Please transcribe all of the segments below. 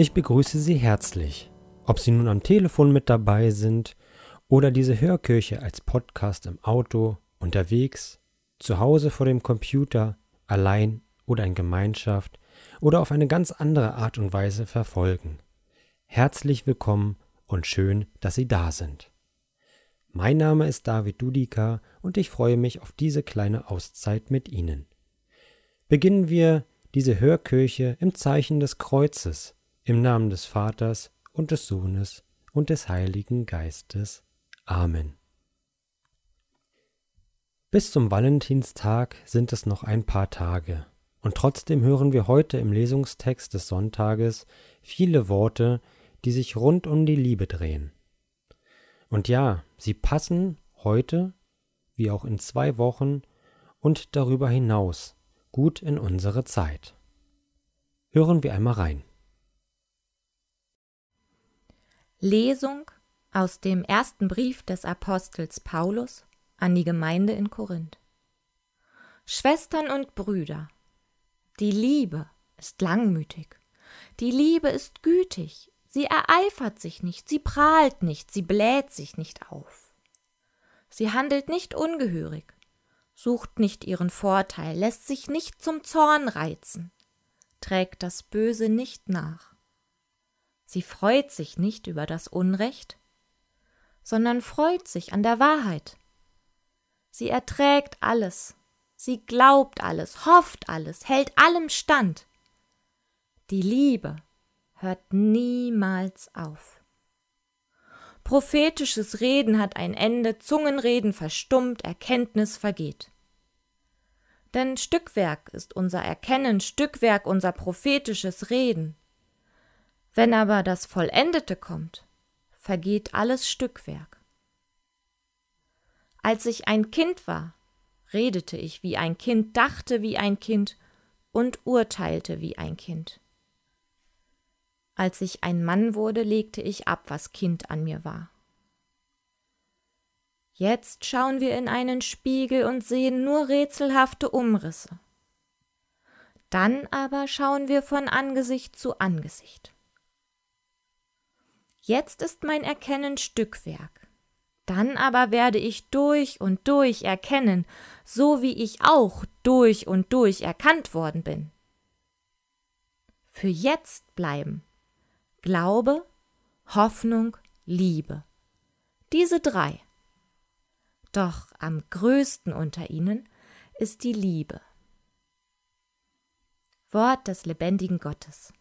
Ich begrüße Sie herzlich, ob Sie nun am Telefon mit dabei sind oder diese Hörkirche als Podcast im Auto, unterwegs, zu Hause vor dem Computer, allein oder in Gemeinschaft oder auf eine ganz andere Art und Weise verfolgen. Herzlich willkommen und schön, dass Sie da sind. Mein Name ist David Dudika und ich freue mich auf diese kleine Auszeit mit Ihnen. Beginnen wir diese Hörkirche im Zeichen des Kreuzes, im Namen des Vaters und des Sohnes und des Heiligen Geistes. Amen. Bis zum Valentinstag sind es noch ein paar Tage, und trotzdem hören wir heute im Lesungstext des Sonntages viele Worte, die sich rund um die Liebe drehen. Und ja, sie passen heute, wie auch in zwei Wochen und darüber hinaus, gut in unsere Zeit. Hören wir einmal rein. Lesung aus dem ersten Brief des Apostels Paulus an die Gemeinde in Korinth. Schwestern und Brüder, die Liebe ist langmütig, die Liebe ist gütig, sie ereifert sich nicht, sie prahlt nicht, sie bläht sich nicht auf. Sie handelt nicht ungehörig, sucht nicht ihren Vorteil, lässt sich nicht zum Zorn reizen, trägt das Böse nicht nach Sie freut sich nicht über das Unrecht, sondern freut sich an der Wahrheit. Sie erträgt alles, sie glaubt alles, hofft alles, hält allem stand. Die Liebe hört niemals auf. Prophetisches Reden hat ein Ende, Zungenreden verstummt, Erkenntnis vergeht. Denn Stückwerk ist unser Erkennen, Stückwerk unser prophetisches Reden. Wenn aber das Vollendete kommt, vergeht alles Stückwerk. Als ich ein Kind war, redete ich wie ein Kind, dachte wie ein Kind und urteilte wie ein Kind. Als ich ein Mann wurde, legte ich ab, was Kind an mir war. Jetzt schauen wir in einen Spiegel und sehen nur rätselhafte Umrisse. Dann aber schauen wir von Angesicht zu Angesicht. Jetzt ist mein Erkennen Stückwerk. Dann aber werde ich durch und durch erkennen, so wie ich auch durch und durch erkannt worden bin. Für jetzt bleiben Glaube, Hoffnung, Liebe. Diese drei. Doch am größten unter ihnen ist die Liebe. Wort des lebendigen Gottes.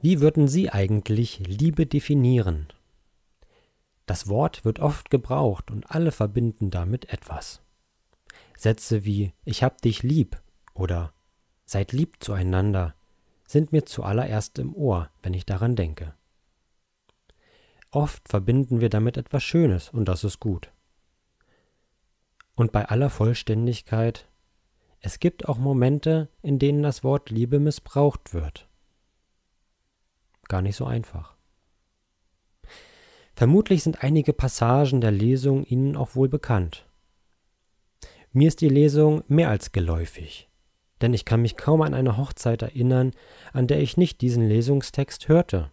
Wie würden Sie eigentlich Liebe definieren? Das Wort wird oft gebraucht und alle verbinden damit etwas. Sätze wie Ich hab dich lieb oder Seid lieb zueinander sind mir zuallererst im Ohr, wenn ich daran denke. Oft verbinden wir damit etwas Schönes und das ist gut. Und bei aller Vollständigkeit, es gibt auch Momente, in denen das Wort Liebe missbraucht wird gar nicht so einfach. Vermutlich sind einige Passagen der Lesung Ihnen auch wohl bekannt. Mir ist die Lesung mehr als geläufig, denn ich kann mich kaum an eine Hochzeit erinnern, an der ich nicht diesen Lesungstext hörte.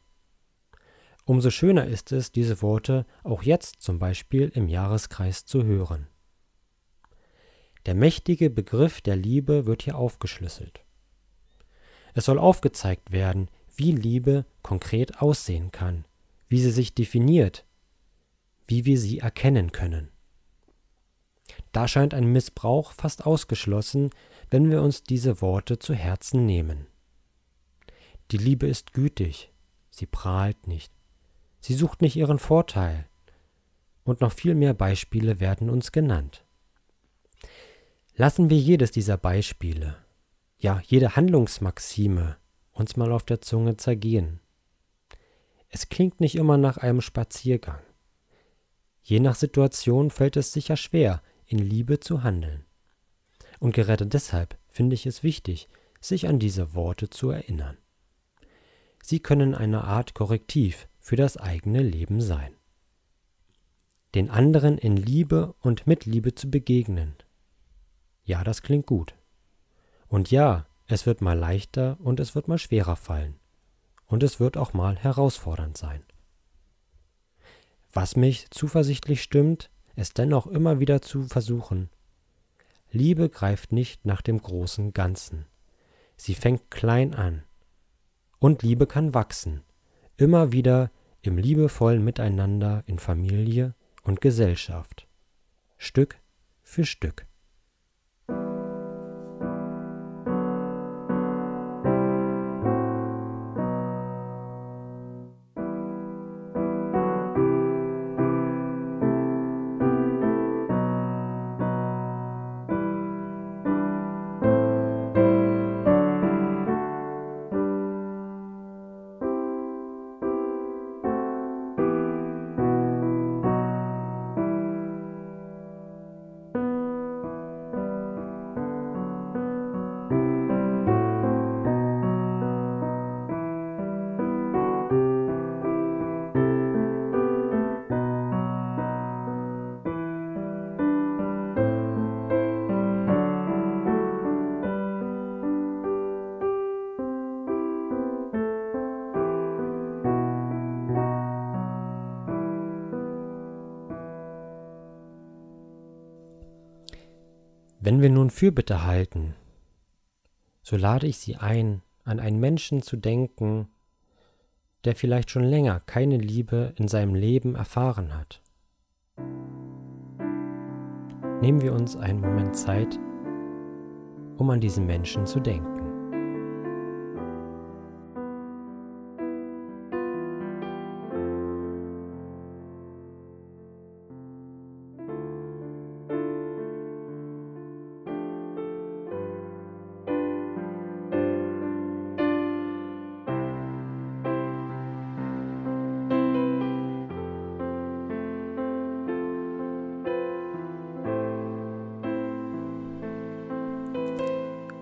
Umso schöner ist es, diese Worte auch jetzt zum Beispiel im Jahreskreis zu hören. Der mächtige Begriff der Liebe wird hier aufgeschlüsselt. Es soll aufgezeigt werden, wie Liebe konkret aussehen kann, wie sie sich definiert, wie wir sie erkennen können. Da scheint ein Missbrauch fast ausgeschlossen, wenn wir uns diese Worte zu Herzen nehmen. Die Liebe ist gütig, sie prahlt nicht, sie sucht nicht ihren Vorteil, und noch viel mehr Beispiele werden uns genannt. Lassen wir jedes dieser Beispiele, ja jede Handlungsmaxime, uns mal auf der Zunge zergehen. Es klingt nicht immer nach einem Spaziergang. Je nach Situation fällt es sicher schwer, in Liebe zu handeln. Und gerade deshalb finde ich es wichtig, sich an diese Worte zu erinnern. Sie können eine Art Korrektiv für das eigene Leben sein. Den anderen in Liebe und mit Liebe zu begegnen. Ja, das klingt gut. Und ja, es wird mal leichter und es wird mal schwerer fallen. Und es wird auch mal herausfordernd sein. Was mich zuversichtlich stimmt, es dennoch immer wieder zu versuchen. Liebe greift nicht nach dem großen Ganzen. Sie fängt klein an. Und Liebe kann wachsen, immer wieder im liebevollen Miteinander in Familie und Gesellschaft. Stück für Stück. Wenn wir nun Fürbitte halten, so lade ich Sie ein, an einen Menschen zu denken, der vielleicht schon länger keine Liebe in seinem Leben erfahren hat. Nehmen wir uns einen Moment Zeit, um an diesen Menschen zu denken.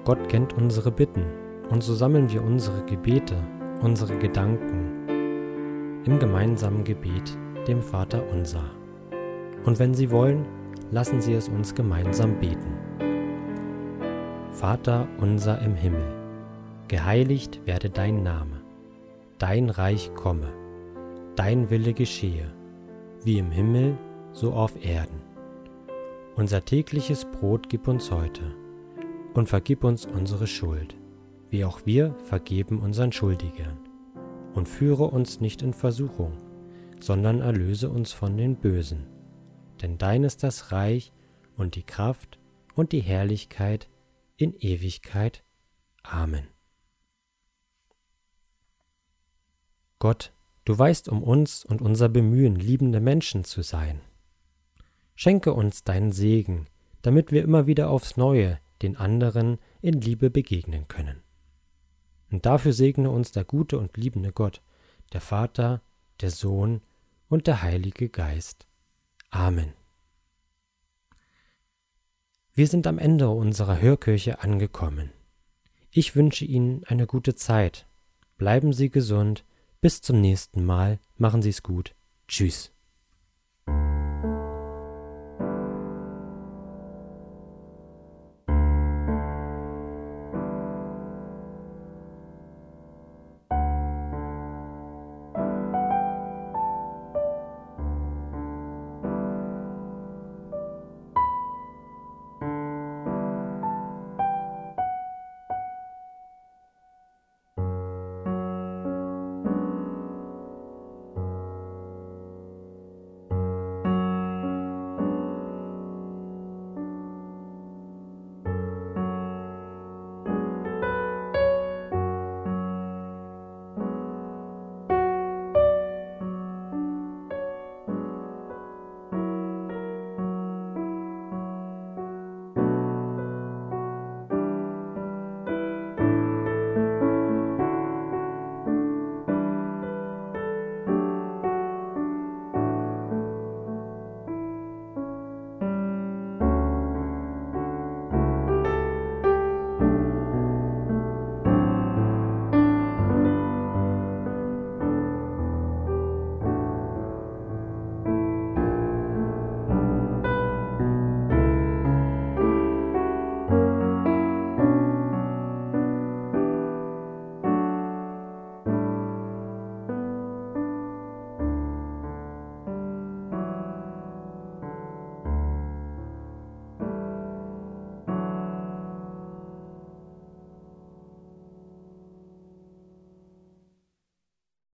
Gott kennt unsere Bitten und so sammeln wir unsere Gebete, unsere Gedanken im gemeinsamen Gebet, dem Vater unser. Und wenn Sie wollen, lassen Sie es uns gemeinsam beten. Vater unser im Himmel, geheiligt werde dein Name, dein Reich komme, dein Wille geschehe, wie im Himmel, so auf Erden. Unser tägliches Brot gib uns heute und vergib uns unsere Schuld, wie auch wir vergeben unseren Schuldigern. Und führe uns nicht in Versuchung, sondern erlöse uns von den Bösen. Denn dein ist das Reich und die Kraft und die Herrlichkeit in Ewigkeit. Amen. Gott, du weißt um uns und unser Bemühen, liebende Menschen zu sein. Schenke uns deinen Segen, damit wir immer wieder aufs Neue den anderen in Liebe begegnen können. Und dafür segne uns der gute und liebende Gott, der Vater, der Sohn und der Heilige Geist. Amen. Wir sind am Ende unserer Hörkirche angekommen. Ich wünsche Ihnen eine gute Zeit. Bleiben Sie gesund. Bis zum nächsten Mal. Machen Sie es gut. Tschüss.